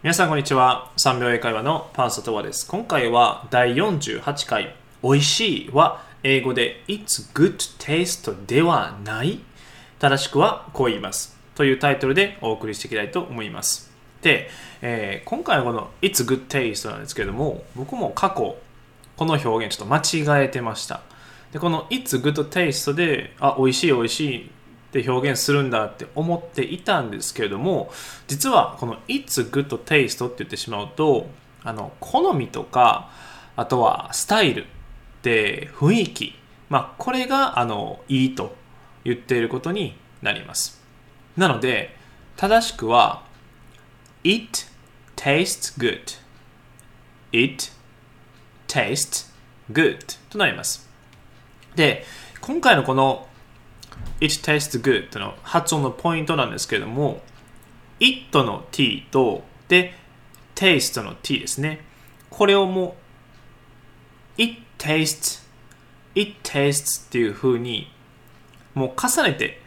皆さんこんにちは。3秒英会話のパンサトワです。今回は第48回、美味しいは英語で It's good taste ではない正しくはこう言います。というタイトルでお送りしていきたいと思います。で、えー、今回はこの It's good taste なんですけれども、僕も過去、この表現ちょっと間違えてました。で、この It's good taste で、あ、美味しい美味しいって表現するんだって思っていたんですけれども実はこの It's good taste って言ってしまうとあの好みとかあとはスタイルで雰囲気まあこれがあのいいと言っていることになります。なので正しくは It tastes good. It tastes good となります。で今回のこの It tastes good の発音のポイントなんですけれども it の t とで taste の t ですね。これをもう it tastes it tastes っていう風にもう重ねて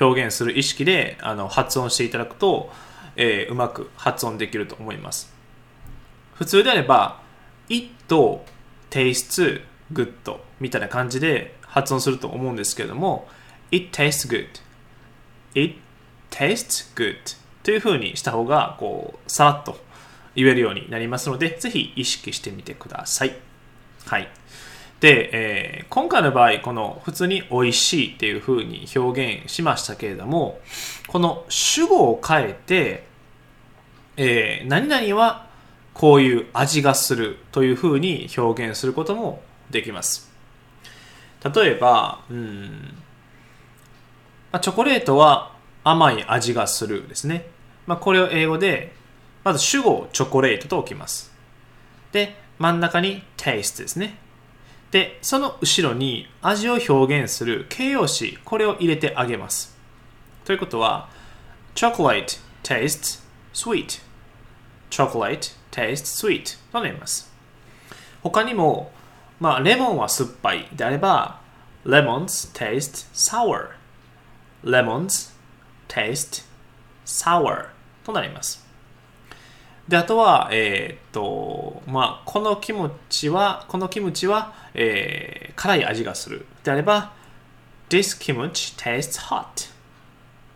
表現する意識であの発音していただくと、えー、うまく発音できると思います。普通であれば it tastes good みたいな感じで発音すると思うんですけれども It tastes good. It tastes good. という風にした方が、こう、さらっと言えるようになりますので、ぜひ意識してみてください。はい。で、えー、今回の場合、この普通に美味しいっていう風に表現しましたけれども、この主語を変えて、えー、何々はこういう味がするという風に表現することもできます。例えば、うん、まあ、チョコレートは甘い味がするですね。まあ、これを英語で、まず主語をチョコレートと置きます。で、真ん中に taste ですね。で、その後ろに味を表現する形容詞、これを入れてあげます。ということは、chocolate tastes sweet chocolate tastes sweet となります。他にも、まあ、レモンは酸っぱいであれば、lemons taste sour lemons taste sour となります。で、あとは、えー、っと、まあ、このキムチは、このキムチは、えー、辛い味がする。であれば、This kimchi tastes hot.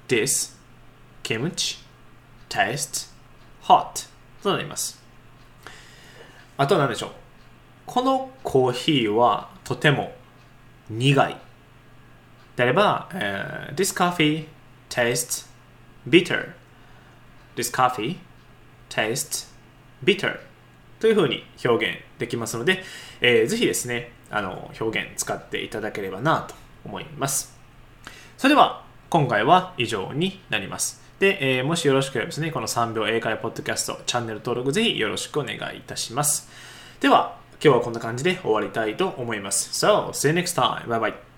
This kimchi tastes hot. となります。あとは何でしょう？このコーヒーはとても苦い。であれば、uh, This coffee tastes bitter. This coffee tastes bitter. というふうに表現できますので、えー、ぜひですね、あの表現使っていただければなと思います。それでは、今回は以上になります。で、えー、もしよろしければですね、この3秒英会ポッドキャストチャンネル登録ぜひよろしくお願いいたします。では、今日はこんな感じで終わりたいと思います。So, see you next time. Bye bye.